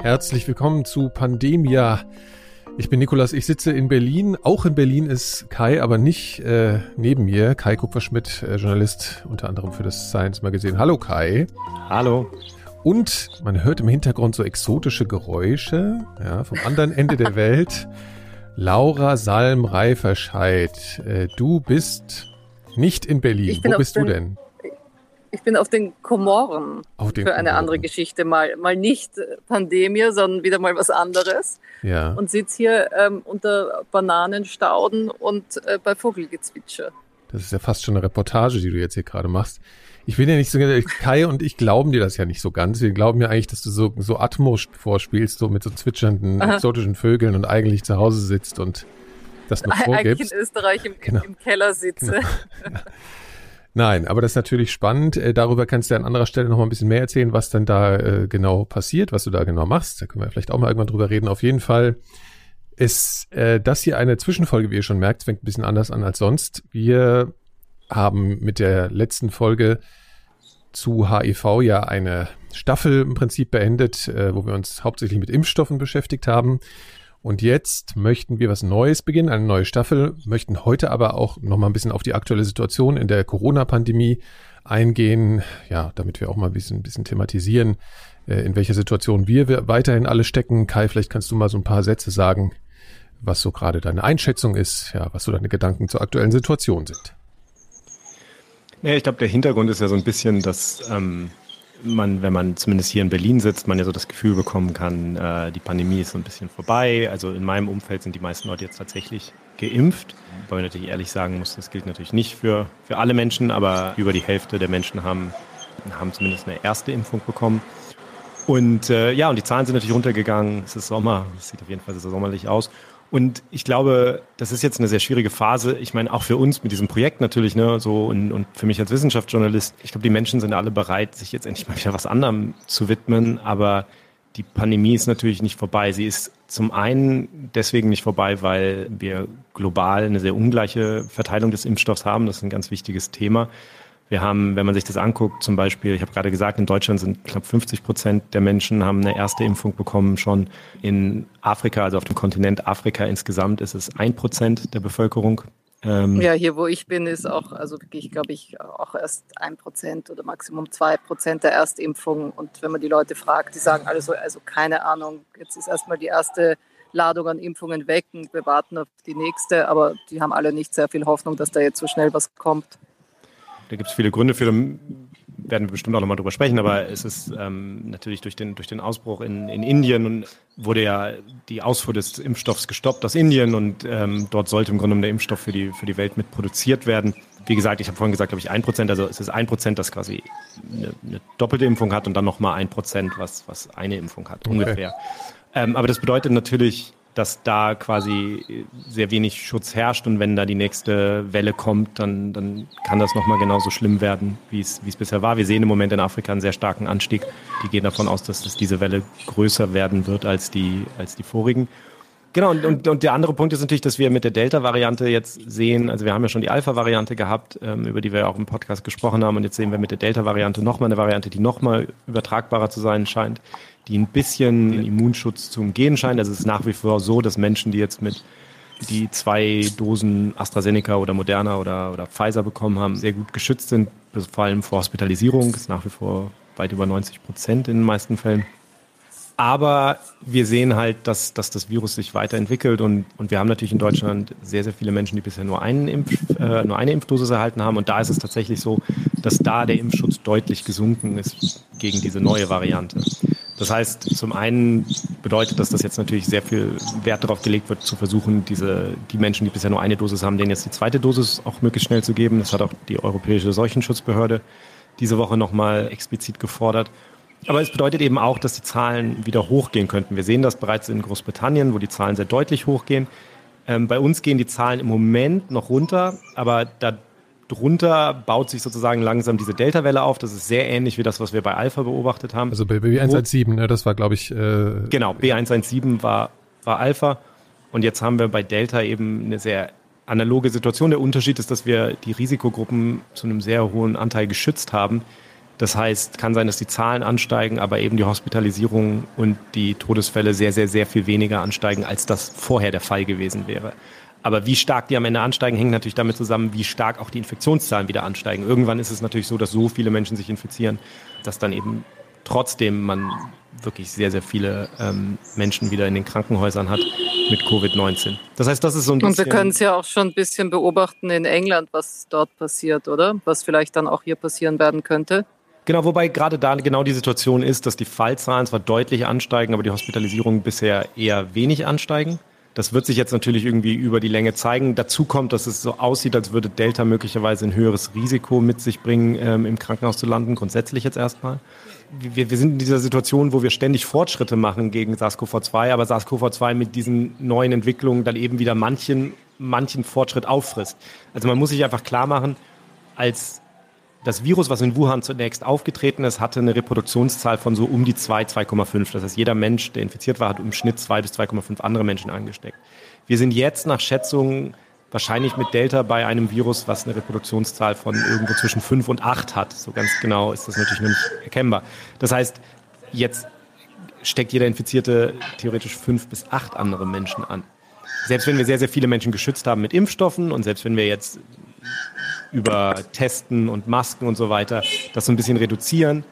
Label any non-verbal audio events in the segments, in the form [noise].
Herzlich willkommen zu Pandemia. Ich bin Nikolas, ich sitze in Berlin. Auch in Berlin ist Kai, aber nicht äh, neben mir. Kai Kupferschmidt, äh, Journalist unter anderem für das Science Magazine. Hallo Kai. Hallo. Und man hört im Hintergrund so exotische Geräusche ja, vom anderen Ende der Welt. [laughs] Laura Salm Reiferscheid, äh, du bist nicht in Berlin. Wo bist du denn? Ich bin auf den Komoren auf den für eine Komoren. andere Geschichte. Mal, mal nicht Pandemie, sondern wieder mal was anderes. Ja. Und sitze hier ähm, unter Bananenstauden und äh, bei Vogelgezwitscher. Das ist ja fast schon eine Reportage, die du jetzt hier gerade machst. Ich bin ja nicht so, Kai und ich glauben dir das ja nicht so ganz. Wir glauben ja eigentlich, dass du so, so Atmos vorspielst, so mit so zwitschernden, Aha. exotischen Vögeln und eigentlich zu Hause sitzt und das nur vorgibst. Eigentlich in Österreich im, genau. im Keller sitze. Genau. [laughs] Nein, aber das ist natürlich spannend. Äh, darüber kannst du an anderer Stelle noch mal ein bisschen mehr erzählen, was dann da äh, genau passiert, was du da genau machst. Da können wir vielleicht auch mal irgendwann drüber reden. Auf jeden Fall ist äh, das hier eine Zwischenfolge, wie ihr schon merkt, fängt ein bisschen anders an als sonst. Wir haben mit der letzten Folge zu HIV ja eine Staffel im Prinzip beendet, wo wir uns hauptsächlich mit Impfstoffen beschäftigt haben. Und jetzt möchten wir was Neues beginnen, eine neue Staffel, möchten heute aber auch noch mal ein bisschen auf die aktuelle Situation in der Corona-Pandemie eingehen, ja, damit wir auch mal ein bisschen, ein bisschen thematisieren, äh, in welcher Situation wir weiterhin alle stecken. Kai, vielleicht kannst du mal so ein paar Sätze sagen, was so gerade deine Einschätzung ist, ja, was so deine Gedanken zur aktuellen Situation sind. Ja, ich glaube, der Hintergrund ist ja so ein bisschen, dass ähm, man, wenn man zumindest hier in Berlin sitzt, man ja so das Gefühl bekommen kann, äh, die Pandemie ist so ein bisschen vorbei. Also in meinem Umfeld sind die meisten Leute jetzt tatsächlich geimpft. Weil man natürlich ehrlich sagen muss, das gilt natürlich nicht für, für alle Menschen, aber über die Hälfte der Menschen haben, haben zumindest eine erste Impfung bekommen. Und äh, ja, und die Zahlen sind natürlich runtergegangen. Es ist Sommer, es sieht auf jeden Fall so sommerlich aus. Und ich glaube, das ist jetzt eine sehr schwierige Phase. Ich meine, auch für uns mit diesem Projekt natürlich, ne, so und, und für mich als Wissenschaftsjournalist. Ich glaube, die Menschen sind alle bereit, sich jetzt endlich mal wieder was anderem zu widmen. Aber die Pandemie ist natürlich nicht vorbei. Sie ist zum einen deswegen nicht vorbei, weil wir global eine sehr ungleiche Verteilung des Impfstoffs haben. Das ist ein ganz wichtiges Thema. Wir haben, wenn man sich das anguckt, zum Beispiel, ich habe gerade gesagt, in Deutschland sind knapp 50 Prozent der Menschen haben eine erste Impfung bekommen schon. In Afrika, also auf dem Kontinent Afrika insgesamt, ist es ein Prozent der Bevölkerung. Ähm ja, hier wo ich bin, ist auch, also wirklich, glaube ich, auch erst ein Prozent oder Maximum zwei Prozent der Erstimpfung. Und wenn man die Leute fragt, die sagen alle so, also keine Ahnung, jetzt ist erstmal die erste Ladung an Impfungen weg und wir warten auf die nächste, aber die haben alle nicht sehr viel Hoffnung, dass da jetzt so schnell was kommt. Da gibt es viele Gründe für, da werden wir bestimmt auch nochmal drüber sprechen, aber es ist ähm, natürlich durch den, durch den Ausbruch in, in Indien und wurde ja die Ausfuhr des Impfstoffs gestoppt aus Indien und ähm, dort sollte im Grunde genommen der Impfstoff für die, für die Welt mit produziert werden. Wie gesagt, ich habe vorhin gesagt, glaube ich, ein Prozent, also es ist ein Prozent, das quasi eine, eine, doppelte Impfung hat und dann nochmal ein Prozent, was, was eine Impfung hat, okay. ungefähr. Ähm, aber das bedeutet natürlich, dass da quasi sehr wenig Schutz herrscht und wenn da die nächste Welle kommt, dann, dann kann das nochmal genauso schlimm werden, wie es, wie es bisher war. Wir sehen im Moment in Afrika einen sehr starken Anstieg. Die gehen davon aus, dass, dass diese Welle größer werden wird als die, als die vorigen. Genau, und, und, und der andere Punkt ist natürlich, dass wir mit der Delta-Variante jetzt sehen, also wir haben ja schon die Alpha-Variante gehabt, ähm, über die wir auch im Podcast gesprochen haben, und jetzt sehen wir mit der Delta-Variante nochmal eine Variante, die nochmal übertragbarer zu sein scheint die ein bisschen den Immunschutz zu umgehen scheint. Also es ist nach wie vor so, dass Menschen, die jetzt mit die zwei Dosen AstraZeneca oder Moderna oder, oder Pfizer bekommen haben, sehr gut geschützt sind, vor allem vor Hospitalisierung. Das ist nach wie vor weit über 90 Prozent in den meisten Fällen. Aber wir sehen halt, dass, dass das Virus sich weiterentwickelt und, und wir haben natürlich in Deutschland sehr, sehr viele Menschen, die bisher nur, einen Impf, äh, nur eine Impfdosis erhalten haben. Und da ist es tatsächlich so, dass da der Impfschutz deutlich gesunken ist gegen diese neue Variante. Das heißt, zum einen bedeutet das, dass jetzt natürlich sehr viel Wert darauf gelegt wird, zu versuchen, diese, die Menschen, die bisher nur eine Dosis haben, denen jetzt die zweite Dosis auch möglichst schnell zu geben. Das hat auch die Europäische Seuchenschutzbehörde diese Woche nochmal explizit gefordert. Aber es bedeutet eben auch, dass die Zahlen wieder hochgehen könnten. Wir sehen das bereits in Großbritannien, wo die Zahlen sehr deutlich hochgehen. Ähm, bei uns gehen die Zahlen im Moment noch runter, aber da drunter baut sich sozusagen langsam diese Delta-Welle auf. Das ist sehr ähnlich wie das, was wir bei Alpha beobachtet haben. Also bei B117, ne, das war, glaube ich. Äh, genau, B117 war, war Alpha. Und jetzt haben wir bei Delta eben eine sehr analoge Situation. Der Unterschied ist, dass wir die Risikogruppen zu einem sehr hohen Anteil geschützt haben. Das heißt, kann sein, dass die Zahlen ansteigen, aber eben die Hospitalisierung und die Todesfälle sehr, sehr, sehr viel weniger ansteigen, als das vorher der Fall gewesen wäre. Aber wie stark die am Ende ansteigen, hängt natürlich damit zusammen, wie stark auch die Infektionszahlen wieder ansteigen. Irgendwann ist es natürlich so, dass so viele Menschen sich infizieren, dass dann eben trotzdem man wirklich sehr, sehr viele ähm, Menschen wieder in den Krankenhäusern hat mit Covid-19. Das heißt, das ist so ein bisschen. Und wir können es ja auch schon ein bisschen beobachten in England, was dort passiert, oder? Was vielleicht dann auch hier passieren werden könnte. Genau, wobei gerade da genau die Situation ist, dass die Fallzahlen zwar deutlich ansteigen, aber die Hospitalisierungen bisher eher wenig ansteigen. Das wird sich jetzt natürlich irgendwie über die Länge zeigen. Dazu kommt, dass es so aussieht, als würde Delta möglicherweise ein höheres Risiko mit sich bringen, ähm, im Krankenhaus zu landen, grundsätzlich jetzt erstmal. Wir, wir sind in dieser Situation, wo wir ständig Fortschritte machen gegen SARS-CoV-2, aber SARS-CoV-2 mit diesen neuen Entwicklungen dann eben wieder manchen, manchen Fortschritt auffrisst. Also man muss sich einfach klar machen, als das Virus, was in Wuhan zunächst aufgetreten ist, hatte eine Reproduktionszahl von so um die 2, 2,5. Das heißt, jeder Mensch, der infiziert war, hat im Schnitt 2 bis 2,5 andere Menschen angesteckt. Wir sind jetzt nach Schätzungen wahrscheinlich mit Delta bei einem Virus, was eine Reproduktionszahl von irgendwo zwischen 5 und 8 hat. So ganz genau ist das natürlich noch nicht erkennbar. Das heißt, jetzt steckt jeder Infizierte theoretisch 5 bis 8 andere Menschen an. Selbst wenn wir sehr, sehr viele Menschen geschützt haben mit Impfstoffen und selbst wenn wir jetzt über Testen und Masken und so weiter das so ein bisschen reduzieren,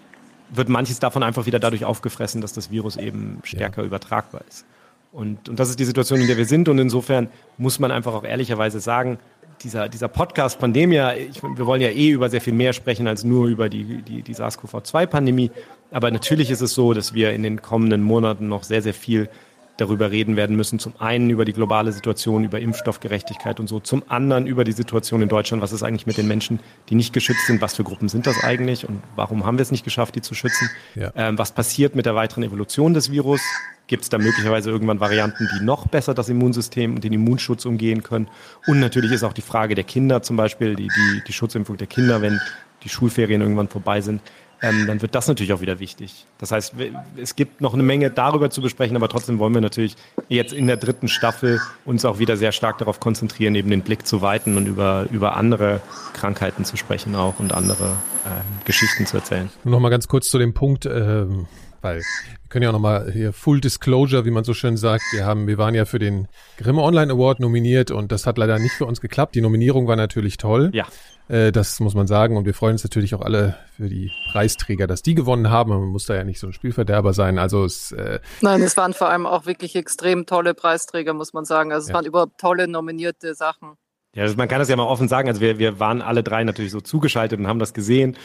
wird manches davon einfach wieder dadurch aufgefressen, dass das Virus eben stärker ja. übertragbar ist. Und, und das ist die Situation, in der wir sind. Und insofern muss man einfach auch ehrlicherweise sagen, dieser, dieser Podcast Pandemia, ich, wir wollen ja eh über sehr viel mehr sprechen als nur über die, die, die SARS-CoV-2-Pandemie. Aber natürlich ist es so, dass wir in den kommenden Monaten noch sehr, sehr viel darüber reden werden müssen. Zum einen über die globale Situation, über Impfstoffgerechtigkeit und so. Zum anderen über die Situation in Deutschland. Was ist eigentlich mit den Menschen, die nicht geschützt sind? Was für Gruppen sind das eigentlich? Und warum haben wir es nicht geschafft, die zu schützen? Ja. Ähm, was passiert mit der weiteren Evolution des Virus? Gibt es da möglicherweise irgendwann Varianten, die noch besser das Immunsystem und den Immunschutz umgehen können? Und natürlich ist auch die Frage der Kinder zum Beispiel, die, die, die Schutzimpfung der Kinder, wenn die Schulferien irgendwann vorbei sind ähm, dann wird das natürlich auch wieder wichtig. Das heißt, es gibt noch eine Menge darüber zu besprechen, aber trotzdem wollen wir natürlich jetzt in der dritten Staffel uns auch wieder sehr stark darauf konzentrieren, eben den Blick zu weiten und über, über andere Krankheiten zu sprechen auch und andere äh, Geschichten zu erzählen. Nur noch mal ganz kurz zu dem Punkt, ähm, weil wir können ja auch nochmal hier Full Disclosure, wie man so schön sagt. Wir haben, wir waren ja für den Grimme Online Award nominiert und das hat leider nicht für uns geklappt. Die Nominierung war natürlich toll. Ja. Äh, das muss man sagen. Und wir freuen uns natürlich auch alle für die Preisträger, dass die gewonnen haben. Man muss da ja nicht so ein Spielverderber sein. Also es, äh Nein, es waren vor allem auch wirklich extrem tolle Preisträger, muss man sagen. Also es ja. waren überhaupt tolle nominierte Sachen. Ja, also man kann das ja mal offen sagen. Also wir, wir waren alle drei natürlich so zugeschaltet und haben das gesehen.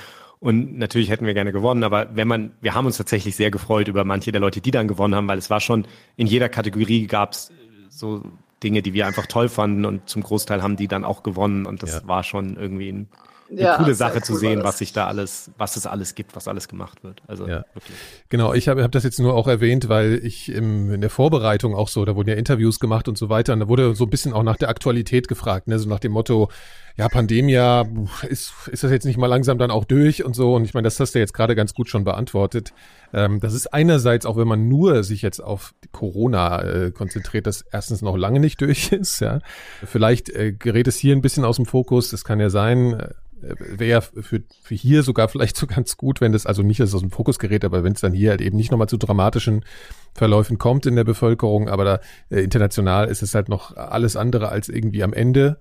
Und natürlich hätten wir gerne gewonnen, aber wenn man, wir haben uns tatsächlich sehr gefreut über manche der Leute, die dann gewonnen haben, weil es war schon in jeder Kategorie gab es so Dinge, die wir einfach toll fanden und zum Großteil haben die dann auch gewonnen und das ja. war schon irgendwie ein, eine ja, coole Sache cool zu sehen, was sich da alles, was es alles gibt, was alles gemacht wird. Also ja. wirklich. Genau, ich habe hab das jetzt nur auch erwähnt, weil ich im, in der Vorbereitung auch so, da wurden ja Interviews gemacht und so weiter und da wurde so ein bisschen auch nach der Aktualität gefragt, ne, so nach dem Motto, ja, Pandemia, ist, ist das jetzt nicht mal langsam dann auch durch und so? Und ich meine, das hast du jetzt gerade ganz gut schon beantwortet. Ähm, das ist einerseits, auch wenn man nur sich jetzt auf Corona äh, konzentriert, das erstens noch lange nicht durch [laughs] ist. Ja, Vielleicht äh, gerät es hier ein bisschen aus dem Fokus, das kann ja sein. Äh, Wäre für, für hier sogar vielleicht [laughs] so ganz gut, wenn das also nicht aus dem Fokus gerät, aber wenn es dann hier halt eben nicht nochmal zu dramatischen Verläufen kommt in der Bevölkerung, aber da äh, international ist es halt noch alles andere als irgendwie am Ende.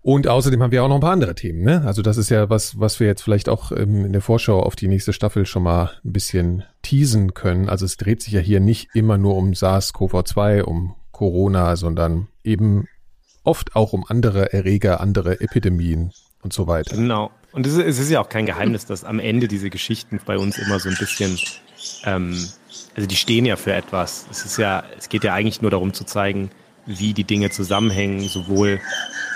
Und außerdem haben wir auch noch ein paar andere Themen. Ne? Also das ist ja was, was wir jetzt vielleicht auch ähm, in der Vorschau auf die nächste Staffel schon mal ein bisschen teasen können. Also es dreht sich ja hier nicht immer nur um SARS-CoV-2, um Corona, sondern eben oft auch um andere Erreger, andere Epidemien und so weiter. Genau. Und es ist, ja auch kein Geheimnis, dass am Ende diese Geschichten bei uns immer so ein bisschen, ähm, also die stehen ja für etwas. Es ist ja, es geht ja eigentlich nur darum zu zeigen, wie die Dinge zusammenhängen, sowohl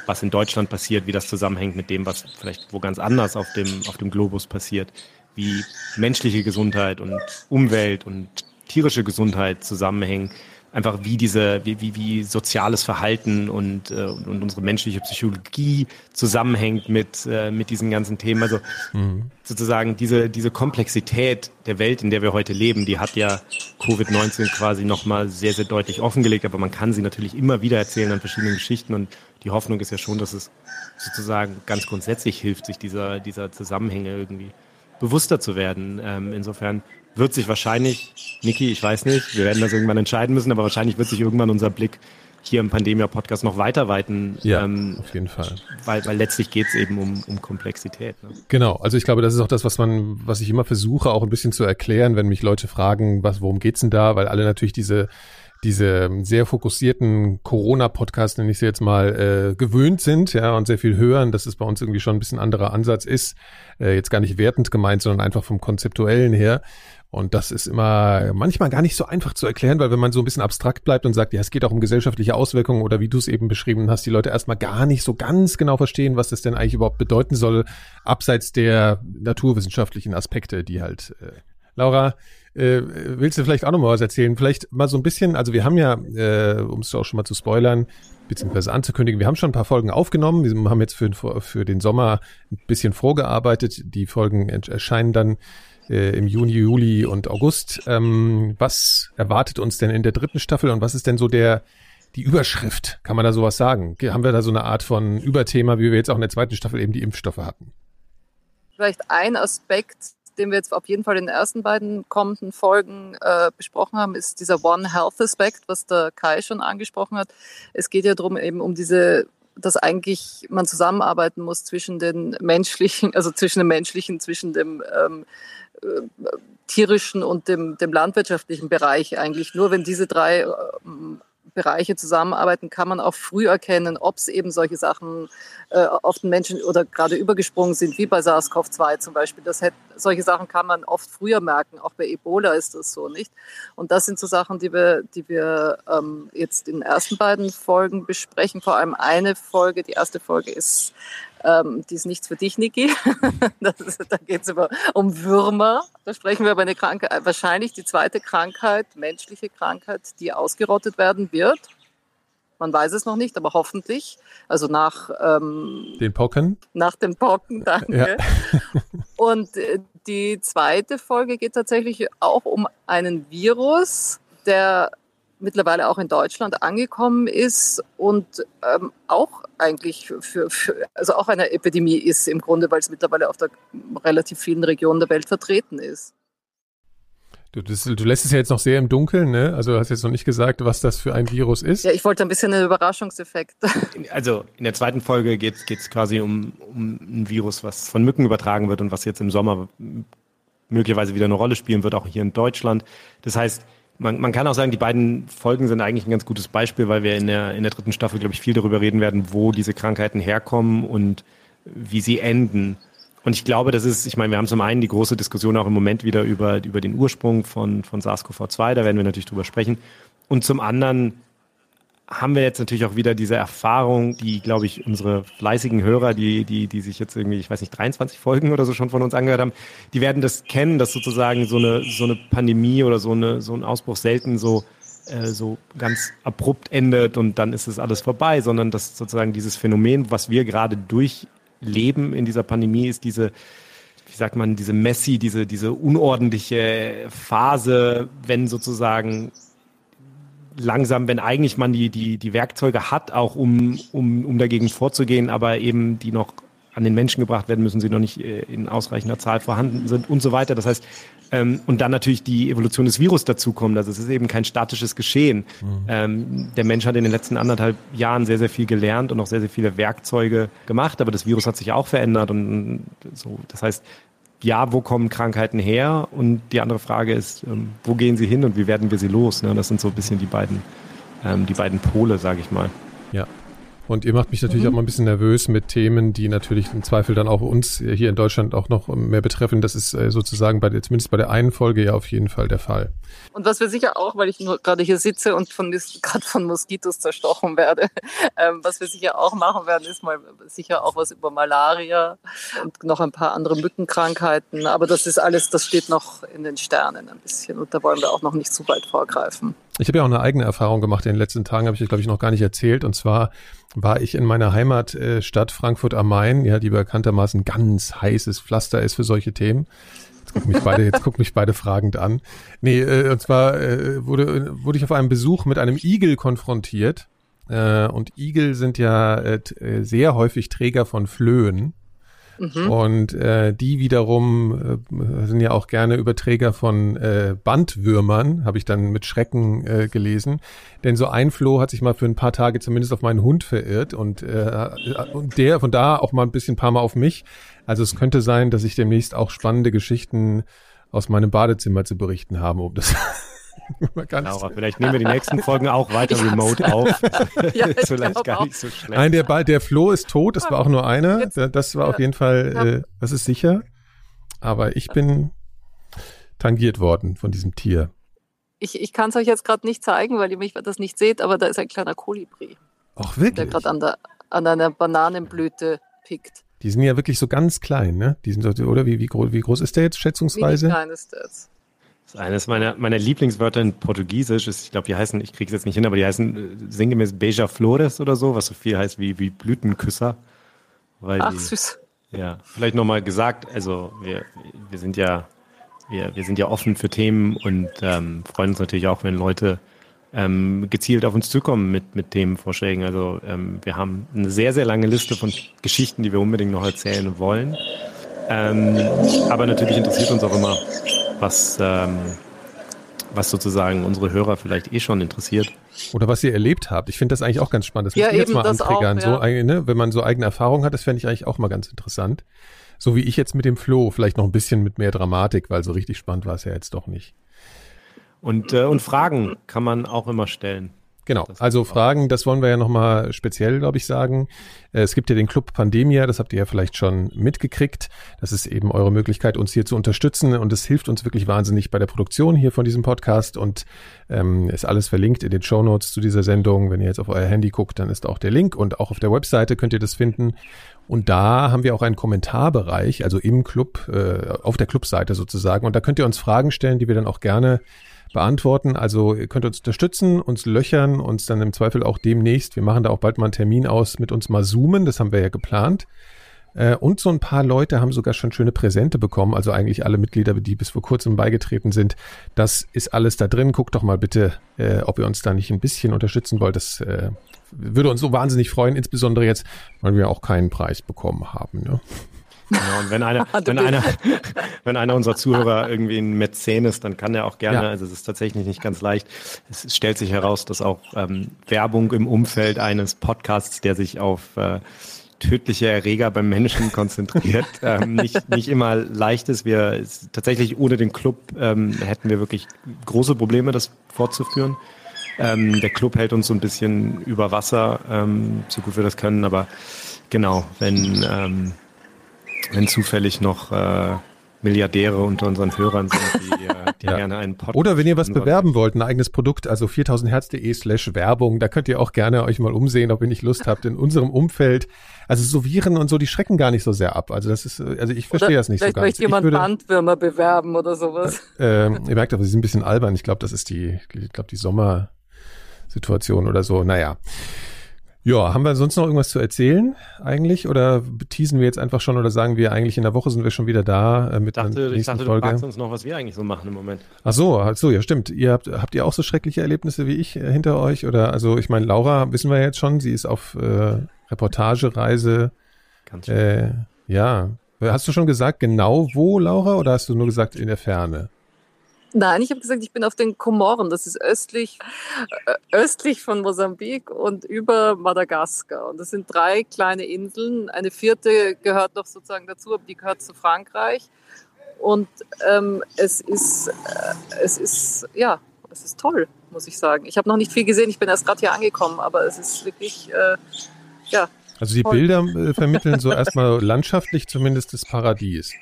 was in Deutschland passiert, wie das zusammenhängt mit dem, was vielleicht wo ganz anders auf dem, auf dem Globus passiert, wie menschliche Gesundheit und Umwelt und tierische Gesundheit zusammenhängen einfach wie diese, wie, wie, wie soziales Verhalten und, äh, und unsere menschliche Psychologie zusammenhängt mit, äh, mit diesen ganzen Themen. Also mhm. sozusagen diese, diese Komplexität der Welt, in der wir heute leben, die hat ja Covid-19 quasi nochmal sehr, sehr deutlich offengelegt, aber man kann sie natürlich immer wieder erzählen an verschiedenen Geschichten und die Hoffnung ist ja schon, dass es sozusagen ganz grundsätzlich hilft, sich dieser, dieser Zusammenhänge irgendwie bewusster zu werden. Ähm, insofern wird sich wahrscheinlich, Niki, ich weiß nicht, wir werden das irgendwann entscheiden müssen, aber wahrscheinlich wird sich irgendwann unser Blick hier im Pandemia-Podcast noch weiter weiten. Ja, ähm, auf jeden Fall. Weil, weil letztlich geht es eben um, um Komplexität. Ne? Genau, also ich glaube, das ist auch das, was man, was ich immer versuche, auch ein bisschen zu erklären, wenn mich Leute fragen, was, worum geht's denn da, weil alle natürlich diese diese sehr fokussierten Corona-Podcasts, nenne ich sie jetzt mal, äh, gewöhnt sind, ja, und sehr viel hören, dass es bei uns irgendwie schon ein bisschen anderer Ansatz ist. Äh, jetzt gar nicht wertend gemeint, sondern einfach vom Konzeptuellen her. Und das ist immer manchmal gar nicht so einfach zu erklären, weil wenn man so ein bisschen abstrakt bleibt und sagt, ja, es geht auch um gesellschaftliche Auswirkungen oder wie du es eben beschrieben hast, die Leute erstmal gar nicht so ganz genau verstehen, was das denn eigentlich überhaupt bedeuten soll, abseits der naturwissenschaftlichen Aspekte, die halt. Äh, Laura, äh, willst du vielleicht auch noch mal was erzählen? Vielleicht mal so ein bisschen, also wir haben ja, äh, um es auch schon mal zu spoilern, beziehungsweise anzukündigen, wir haben schon ein paar Folgen aufgenommen. Wir haben jetzt für, für den Sommer ein bisschen vorgearbeitet. Die Folgen erscheinen dann äh, im Juni, Juli und August. Ähm, was erwartet uns denn in der dritten Staffel und was ist denn so der die Überschrift? Kann man da sowas sagen? Haben wir da so eine Art von Überthema, wie wir jetzt auch in der zweiten Staffel eben die Impfstoffe hatten? Vielleicht ein Aspekt, den wir jetzt auf jeden Fall in den ersten beiden kommenden Folgen äh, besprochen haben, ist dieser One Health Aspekt, was der Kai schon angesprochen hat. Es geht ja darum, eben um diese dass eigentlich man zusammenarbeiten muss zwischen den menschlichen, also zwischen dem menschlichen, zwischen dem ähm, äh, tierischen und dem, dem landwirtschaftlichen Bereich eigentlich. Nur wenn diese drei äh, Bereiche zusammenarbeiten, kann man auch früh erkennen, ob es eben solche Sachen äh, auf den Menschen oder gerade übergesprungen sind, wie bei SARS-CoV-2 zum Beispiel. Das hätte, solche Sachen kann man oft früher merken. Auch bei Ebola ist das so, nicht? Und das sind so Sachen, die wir, die wir ähm, jetzt in den ersten beiden Folgen besprechen. Vor allem eine Folge, die erste Folge ist ähm, die ist nichts für dich, Niki. [laughs] Da geht es um Würmer. Da sprechen wir über eine Krankheit, wahrscheinlich die zweite Krankheit, menschliche Krankheit, die ausgerottet werden wird. Man weiß es noch nicht, aber hoffentlich. Also nach ähm, den Pocken. Nach den Pocken, danke. Ja. [laughs] Und äh, die zweite Folge geht tatsächlich auch um einen Virus, der mittlerweile auch in Deutschland angekommen ist und ähm, auch eigentlich für, für, also auch eine Epidemie ist im Grunde, weil es mittlerweile auf der relativ vielen Regionen der Welt vertreten ist. Du, das, du lässt es ja jetzt noch sehr im Dunkeln, ne? Also du hast jetzt noch nicht gesagt, was das für ein Virus ist. Ja, ich wollte ein bisschen einen Überraschungseffekt. Also in der zweiten Folge geht es quasi um, um ein Virus, was von Mücken übertragen wird und was jetzt im Sommer möglicherweise wieder eine Rolle spielen wird, auch hier in Deutschland. Das heißt, man, man kann auch sagen, die beiden Folgen sind eigentlich ein ganz gutes Beispiel, weil wir in der, in der dritten Staffel, glaube ich, viel darüber reden werden, wo diese Krankheiten herkommen und wie sie enden. Und ich glaube, das ist, ich meine, wir haben zum einen die große Diskussion auch im Moment wieder über, über den Ursprung von, von SARS-CoV-2, da werden wir natürlich drüber sprechen. Und zum anderen haben wir jetzt natürlich auch wieder diese Erfahrung, die, glaube ich, unsere fleißigen Hörer, die, die, die sich jetzt irgendwie, ich weiß nicht, 23 Folgen oder so schon von uns angehört haben, die werden das kennen, dass sozusagen so eine, so eine Pandemie oder so, eine, so ein Ausbruch selten so, äh, so ganz abrupt endet und dann ist es alles vorbei, sondern dass sozusagen dieses Phänomen, was wir gerade durchleben in dieser Pandemie, ist diese, wie sagt man, diese Messi, diese, diese unordentliche Phase, wenn sozusagen langsam, wenn eigentlich man die, die, die Werkzeuge hat, auch um, um, um dagegen vorzugehen, aber eben die noch an den Menschen gebracht werden müssen, sie noch nicht äh, in ausreichender Zahl vorhanden sind und so weiter. Das heißt, ähm, und dann natürlich die Evolution des Virus dazukommt. Also es ist eben kein statisches Geschehen. Mhm. Ähm, der Mensch hat in den letzten anderthalb Jahren sehr, sehr viel gelernt und auch sehr, sehr viele Werkzeuge gemacht, aber das Virus hat sich auch verändert und so. Das heißt, ja, wo kommen Krankheiten her? Und die andere Frage ist, ähm, wo gehen sie hin und wie werden wir sie los? Ne? Das sind so ein bisschen die beiden, ähm, die beiden Pole, sage ich mal. Ja, und ihr macht mich natürlich mhm. auch mal ein bisschen nervös mit Themen, die natürlich im Zweifel dann auch uns hier in Deutschland auch noch mehr betreffen. Das ist äh, sozusagen bei der, zumindest bei der einen Folge ja auf jeden Fall der Fall. Und was wir sicher auch, weil ich nur gerade hier sitze und von [laughs] gerade von Moskitos zerstochen werde, [laughs] ähm, was wir sicher auch machen werden, ist mal sicher auch was über Malaria und noch ein paar andere Mückenkrankheiten. Aber das ist alles, das steht noch in den Sternen ein bisschen und da wollen wir auch noch nicht zu weit vorgreifen. Ich habe ja auch eine eigene Erfahrung gemacht in den letzten Tagen, habe ich, glaube ich, noch gar nicht erzählt. Und zwar war ich in meiner Heimatstadt Frankfurt am Main, ja, die bekanntermaßen ganz heißes Pflaster ist für solche Themen. Jetzt gucken mich beide, jetzt gucken mich beide fragend an. Nee, äh, und zwar äh, wurde, wurde ich auf einem Besuch mit einem Igel konfrontiert. Äh, und Igel sind ja äh, sehr häufig Träger von Flöhen. Mhm. Und äh, die wiederum äh, sind ja auch gerne Überträger von äh, Bandwürmern, habe ich dann mit Schrecken äh, gelesen. Denn so ein Floh hat sich mal für ein paar Tage zumindest auf meinen Hund verirrt und, äh, und der von da auch mal ein bisschen paar Mal auf mich. Also es könnte sein, dass ich demnächst auch spannende Geschichten aus meinem Badezimmer zu berichten habe, um das [laughs] Laura, vielleicht nehmen wir die nächsten Folgen auch weiter [laughs] remote auf. [laughs] ja, ist vielleicht gar nicht so schlecht. Nein, der, der Floh ist tot, das war auch nur einer. Das war auf jeden Fall, äh, das ist sicher. Aber ich bin tangiert worden von diesem Tier. Ich, ich kann es euch jetzt gerade nicht zeigen, weil ihr mich das nicht seht, aber da ist ein kleiner Kolibri. Ach, wirklich? Der gerade an, der, an einer Bananenblüte pickt. Die sind ja wirklich so ganz klein, ne? Die sind so, oder wie, wie, groß, wie groß ist der jetzt schätzungsweise? Wie klein ist der jetzt? Das ist eines meiner, meiner Lieblingswörter in Portugiesisch. Ist, ich glaube, die heißen, ich kriege es jetzt nicht hin, aber die heißen äh, sinngemäß Beija Flores oder so, was so viel heißt wie, wie Blütenküsser. Weil Ach, die, süß. Ja, vielleicht nochmal gesagt, also wir, wir sind ja, wir, wir sind ja offen für Themen und ähm, freuen uns natürlich auch, wenn Leute ähm, gezielt auf uns zukommen mit, mit Themenvorschlägen. Also ähm, wir haben eine sehr, sehr lange Liste von Geschichten, die wir unbedingt noch erzählen wollen. Ähm, aber natürlich interessiert uns auch immer, was, ähm, was sozusagen unsere Hörer vielleicht eh schon interessiert. Oder was ihr erlebt habt. Ich finde das eigentlich auch ganz spannend. Das ja, muss ich jetzt mal antriggern. Auch, ja. so, ne, wenn man so eigene Erfahrungen hat, das fände ich eigentlich auch mal ganz interessant. So wie ich jetzt mit dem Flo, vielleicht noch ein bisschen mit mehr Dramatik, weil so richtig spannend war es ja jetzt doch nicht. Und, äh, und Fragen kann man auch immer stellen. Genau, also Fragen, das wollen wir ja nochmal speziell, glaube ich, sagen. Äh, es gibt ja den Club Pandemia, das habt ihr ja vielleicht schon mitgekriegt. Das ist eben eure Möglichkeit, uns hier zu unterstützen und es hilft uns wirklich wahnsinnig bei der Produktion hier von diesem Podcast und ähm, ist alles verlinkt in den Show Notes zu dieser Sendung. Wenn ihr jetzt auf euer Handy guckt, dann ist auch der Link und auch auf der Webseite könnt ihr das finden. Und da haben wir auch einen Kommentarbereich, also im Club, äh, auf der Clubseite sozusagen. Und da könnt ihr uns Fragen stellen, die wir dann auch gerne beantworten. Also ihr könnt uns unterstützen, uns löchern, uns dann im Zweifel auch demnächst, wir machen da auch bald mal einen Termin aus, mit uns mal zoomen, das haben wir ja geplant. Äh, und so ein paar Leute haben sogar schon schöne Präsente bekommen, also eigentlich alle Mitglieder, die bis vor kurzem beigetreten sind. Das ist alles da drin. Guckt doch mal bitte, äh, ob ihr uns da nicht ein bisschen unterstützen wollt. Das äh, würde uns so wahnsinnig freuen, insbesondere jetzt, weil wir auch keinen Preis bekommen haben. Ne? Genau, und wenn einer, [laughs] wenn einer, [laughs] wenn einer unserer Zuhörer irgendwie ein Mäzen ist, dann kann er auch gerne, ja. also es ist tatsächlich nicht ganz leicht. Es stellt sich heraus, dass auch ähm, Werbung im Umfeld eines Podcasts, der sich auf äh, tödliche Erreger beim Menschen [laughs] konzentriert, ähm, nicht, nicht immer leicht ist. Wir tatsächlich ohne den Club ähm, hätten wir wirklich große Probleme, das fortzuführen. Ähm, der Club hält uns so ein bisschen über Wasser, ähm, so gut wir das können, aber genau, wenn ähm, wenn zufällig noch äh, Milliardäre unter unseren Hörern sind, die, äh, die [laughs] ja. gerne einen Podcast Oder wenn ihr was bewerben wollt, ein eigenes Produkt, also 4000herz.de slash Werbung, da könnt ihr auch gerne euch mal umsehen, ob ihr nicht Lust habt, in unserem Umfeld, also so Viren und so, die schrecken gar nicht so sehr ab. Also das ist, also ich verstehe das nicht so ganz. Vielleicht möchte jemand würde, Bandwürmer bewerben oder sowas. Äh, ihr merkt aber, sie sind ein bisschen albern. Ich glaube, das ist die, ich glaube, die Sommersituation oder so. Naja. Ja, haben wir sonst noch irgendwas zu erzählen eigentlich? Oder teasen wir jetzt einfach schon oder sagen wir eigentlich in der Woche sind wir schon wieder da äh, mit ich dachte, der nächsten ich dachte, Folge? Du fragst uns noch, was wir eigentlich so machen im Moment. Ach so, ach so, ja stimmt. Ihr habt, habt ihr auch so schreckliche Erlebnisse wie ich äh, hinter euch? Oder also ich meine, Laura wissen wir jetzt schon, sie ist auf äh, Reportagereise. Ganz schön. Äh, ja. Hast du schon gesagt, genau wo, Laura, oder hast du nur gesagt in der Ferne? Nein, ich habe gesagt, ich bin auf den Komoren. Das ist östlich, äh, östlich von Mosambik und über Madagaskar. Und das sind drei kleine Inseln. Eine vierte gehört noch sozusagen dazu, aber die gehört zu Frankreich. Und ähm, es ist, äh, es ist, ja, es ist toll, muss ich sagen. Ich habe noch nicht viel gesehen. Ich bin erst gerade hier angekommen, aber es ist wirklich, äh, ja. Also die toll. Bilder äh, vermitteln so erstmal landschaftlich zumindest das Paradies.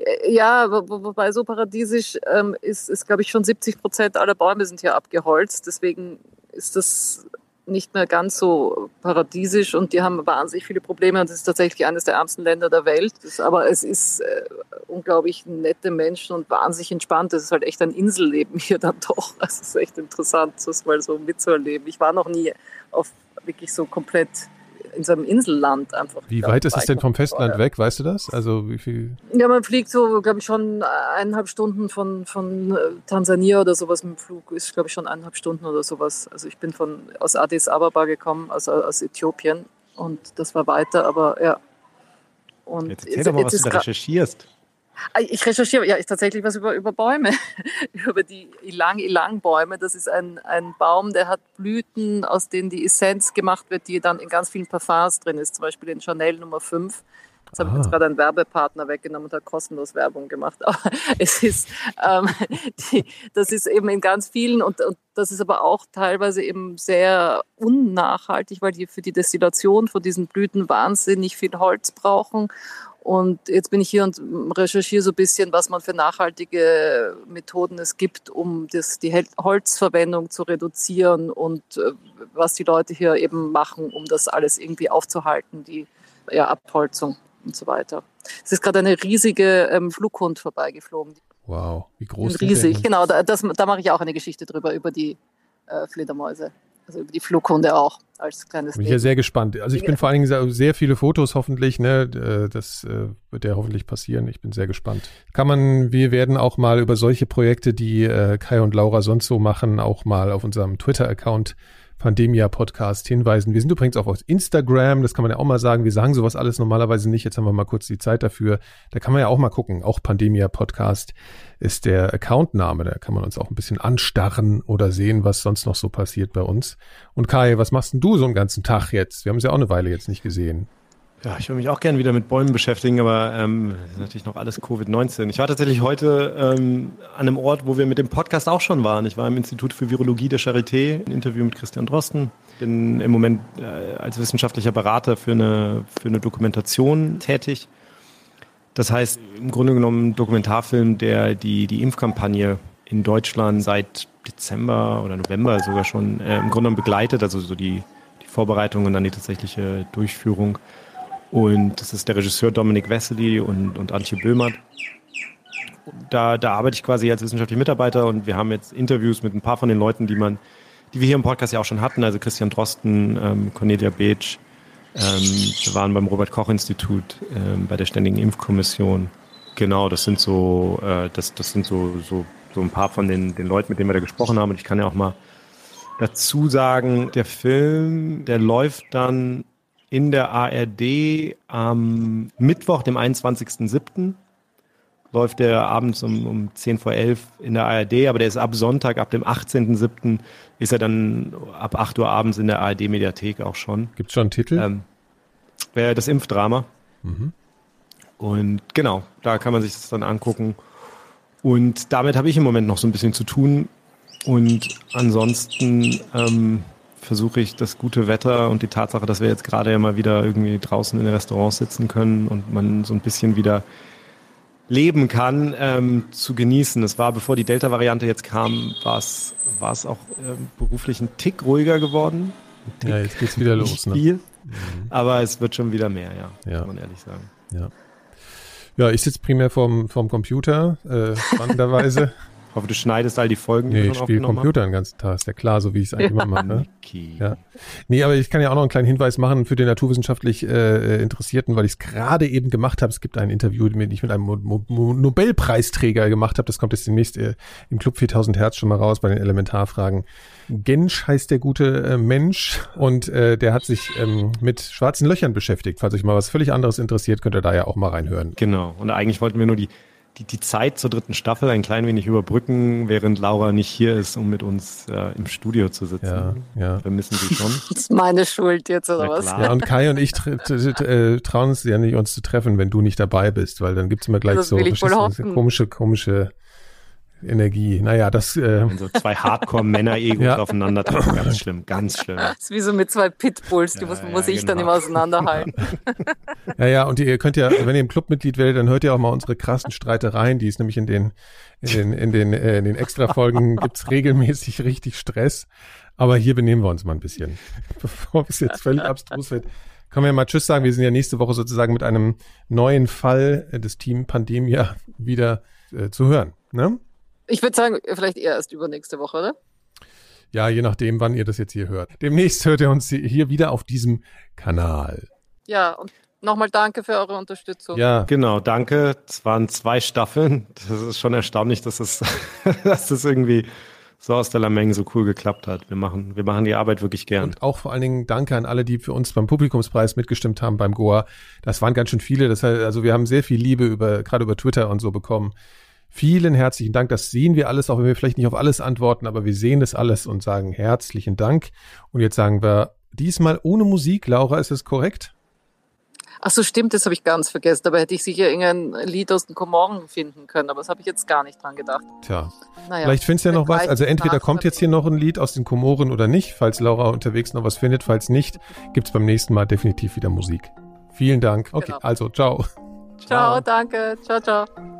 Äh, ja, wobei so paradiesisch ähm, ist, ist glaube ich, schon 70 Prozent aller Bäume sind hier abgeholzt. Deswegen ist das nicht mehr ganz so paradiesisch und die haben wahnsinnig viele Probleme und es ist tatsächlich eines der ärmsten Länder der Welt. Das, aber es ist äh, unglaublich nette Menschen und wahnsinnig entspannt. Es ist halt echt ein Inselleben hier dann doch. [laughs] Es ist echt interessant, das mal so mitzuerleben. Ich war noch nie auf wirklich so komplett in so einem Inselland einfach. Wie weit ist es denn vom Festland weg? Weißt du das? Also wie viel? Ja, man fliegt so, glaube ich, schon eineinhalb Stunden von, von äh, Tansania oder sowas mit dem Flug. Ist, glaube ich, schon eineinhalb Stunden oder sowas. Also ich bin von aus Addis Ababa gekommen, also aus Äthiopien. Und das war weiter, aber ja. Und jetzt erzähl jetzt, doch mal, was du da recherchierst. Ah, ich recherchiere ja tatsächlich was über, über Bäume, [laughs] über die Ilang-Ilang-Bäume. Das ist ein, ein Baum, der hat Blüten, aus denen die Essenz gemacht wird, die dann in ganz vielen Parfums drin ist, zum Beispiel in Chanel Nummer 5. Jetzt habe ich jetzt gerade einen Werbepartner weggenommen und hat kostenlos Werbung gemacht. [laughs] Aber es ist, ähm, die, das ist eben in ganz vielen und, und das ist aber auch teilweise eben sehr unnachhaltig, weil die für die Destillation von diesen Blüten wahnsinnig viel Holz brauchen und jetzt bin ich hier und recherchiere so ein bisschen, was man für nachhaltige Methoden es gibt, um das, die Holzverwendung zu reduzieren und äh, was die Leute hier eben machen, um das alles irgendwie aufzuhalten, die ja, Abholzung und so weiter. Es ist gerade eine riesige ähm, Flughund vorbeigeflogen. Wow, wie groß ist Riesig, genau. Da, das, da mache ich auch eine Geschichte drüber, über die äh, Fledermäuse also über die Flughunde auch als kleines Bin ich ja sehr gespannt. Also ich bin vor allen Dingen sehr viele Fotos hoffentlich, ne, äh, das äh, wird ja hoffentlich passieren. Ich bin sehr gespannt. Kann man, wir werden auch mal über solche Projekte, die äh, Kai und Laura sonst so machen, auch mal auf unserem Twitter-Account Pandemia-Podcast hinweisen. Wir sind übrigens auch auf Instagram, das kann man ja auch mal sagen. Wir sagen sowas alles normalerweise nicht. Jetzt haben wir mal kurz die Zeit dafür. Da kann man ja auch mal gucken. Auch Pandemia-Podcast ist der Accountname. Da kann man uns auch ein bisschen anstarren oder sehen, was sonst noch so passiert bei uns. Und Kai, was machst denn du so einen ganzen Tag jetzt? Wir haben es ja auch eine Weile jetzt nicht gesehen. Ja, ich würde mich auch gerne wieder mit Bäumen beschäftigen, aber ähm, natürlich noch alles Covid-19. Ich war tatsächlich heute ähm, an einem Ort, wo wir mit dem Podcast auch schon waren. Ich war im Institut für Virologie der Charité, ein Interview mit Christian Drosten. Bin im Moment äh, als wissenschaftlicher Berater für eine, für eine Dokumentation tätig. Das heißt, im Grunde genommen ein Dokumentarfilm, der die, die Impfkampagne in Deutschland seit Dezember oder November sogar schon äh, im Grunde genommen begleitet, also so die, die Vorbereitung und dann die tatsächliche Durchführung. Und das ist der Regisseur Dominik Wessely und, und Antje Böhmert. Da, da arbeite ich quasi als wissenschaftlicher Mitarbeiter und wir haben jetzt Interviews mit ein paar von den Leuten, die man, die wir hier im Podcast ja auch schon hatten, also Christian Drosten, ähm, Cornelia Beetsch, ähm, wir waren beim Robert-Koch-Institut, ähm, bei der Ständigen Impfkommission. Genau, das sind so, äh, das, das sind so, so, so ein paar von den, den Leuten, mit denen wir da gesprochen haben. Und ich kann ja auch mal dazu sagen, der Film, der läuft dann in der ARD am Mittwoch, dem 21.07. läuft der abends um, um 10 vor 11 in der ARD, aber der ist ab Sonntag, ab dem 18.07. ist er dann ab 8 Uhr abends in der ARD-Mediathek auch schon. Gibt es schon einen Titel? Ähm, das Impfdrama. Mhm. Und genau, da kann man sich das dann angucken. Und damit habe ich im Moment noch so ein bisschen zu tun. Und ansonsten ähm, versuche ich das gute Wetter und die Tatsache, dass wir jetzt gerade ja mal wieder irgendwie draußen in den Restaurants sitzen können und man so ein bisschen wieder leben kann, ähm, zu genießen. Es war, bevor die Delta-Variante jetzt kam, war es, war es auch ähm, beruflich ein Tick ruhiger geworden. Tick, ja, jetzt geht's wieder los. Ne? Viel, mhm. Aber es wird schon wieder mehr, ja, ja. muss man ehrlich sagen. Ja. Ja, ich sitze primär vorm, vorm Computer, äh, spannenderweise. [laughs] Ich hoffe, du schneidest all die Folgen. Nee, ich spiele Computer den ganzen Tag, ist ja klar, so wie ich es eigentlich immer mache. Okay. Ja. Nee, aber ich kann ja auch noch einen kleinen Hinweis machen für den naturwissenschaftlich äh, Interessierten, weil ich es gerade eben gemacht habe. Es gibt ein Interview, den ich mit einem Mo Mo Nobelpreisträger gemacht habe. Das kommt jetzt demnächst äh, im Club 4000 Hertz schon mal raus bei den Elementarfragen. Gensch heißt der gute äh, Mensch und äh, der hat sich ähm, mit schwarzen Löchern beschäftigt. Falls euch mal was völlig anderes interessiert, könnt ihr da ja auch mal reinhören. Genau. Und eigentlich wollten wir nur die die, die Zeit zur dritten Staffel ein klein wenig überbrücken, während Laura nicht hier ist, um mit uns äh, im Studio zu sitzen. Ja, ja. Wir müssen sie schon. [laughs] Das ist meine Schuld jetzt, oder was? Ja, und Kai und ich äh, trauen uns ja nicht, uns zu treffen, wenn du nicht dabei bist, weil dann gibt es immer gleich das so komische, komische Energie. Naja, das. Äh, Wenn so zwei Hardcore-Männer-Egos [laughs] ja. aufeinander treffen, ganz [laughs] schlimm, ganz schlimm. Das ist wie so mit zwei Pitbulls, die ja, muss, ja, muss ich genau. dann immer auseinanderhalten. [laughs] ja, ja, und ihr könnt ja, wenn ihr im Clubmitglied werdet, dann hört ihr auch mal unsere krassen Streitereien, die ist nämlich in den, in den, in den, äh, in den Extra-Folgen gibt's regelmäßig richtig Stress. Aber hier benehmen wir uns mal ein bisschen. Bevor es jetzt völlig abstrus wird, können wir mal Tschüss sagen. Wir sind ja nächste Woche sozusagen mit einem neuen Fall des Team Pandemia wieder äh, zu hören. Ne? Ich würde sagen, vielleicht eher erst übernächste Woche, oder? Ja, je nachdem, wann ihr das jetzt hier hört. Demnächst hört ihr uns hier wieder auf diesem Kanal. Ja, und nochmal danke für eure Unterstützung. Ja, genau, danke. Es waren zwei Staffeln. Das ist schon erstaunlich, dass es, [laughs] dass das irgendwie so aus der Lameng so cool geklappt hat. Wir machen, wir machen die Arbeit wirklich gern. Und auch vor allen Dingen danke an alle, die für uns beim Publikumspreis mitgestimmt haben beim Goa. Das waren ganz schön viele. Das heißt, also wir haben sehr viel Liebe über, gerade über Twitter und so bekommen. Vielen herzlichen Dank. Das sehen wir alles, auch wenn wir vielleicht nicht auf alles antworten, aber wir sehen das alles und sagen herzlichen Dank. Und jetzt sagen wir diesmal ohne Musik. Laura, ist es korrekt? Ach so, stimmt, das habe ich ganz vergessen. Dabei hätte ich sicher irgendein Lied aus den Komoren finden können, aber das habe ich jetzt gar nicht dran gedacht. Tja, naja, vielleicht findest du ja noch was. Also entweder kommt jetzt hier noch ein Lied aus den Komoren oder nicht, falls Laura unterwegs noch was findet. Falls nicht, gibt es beim nächsten Mal definitiv wieder Musik. Vielen Dank. Okay, genau. also ciao. Ciao, ciao danke. Ciao, ciao.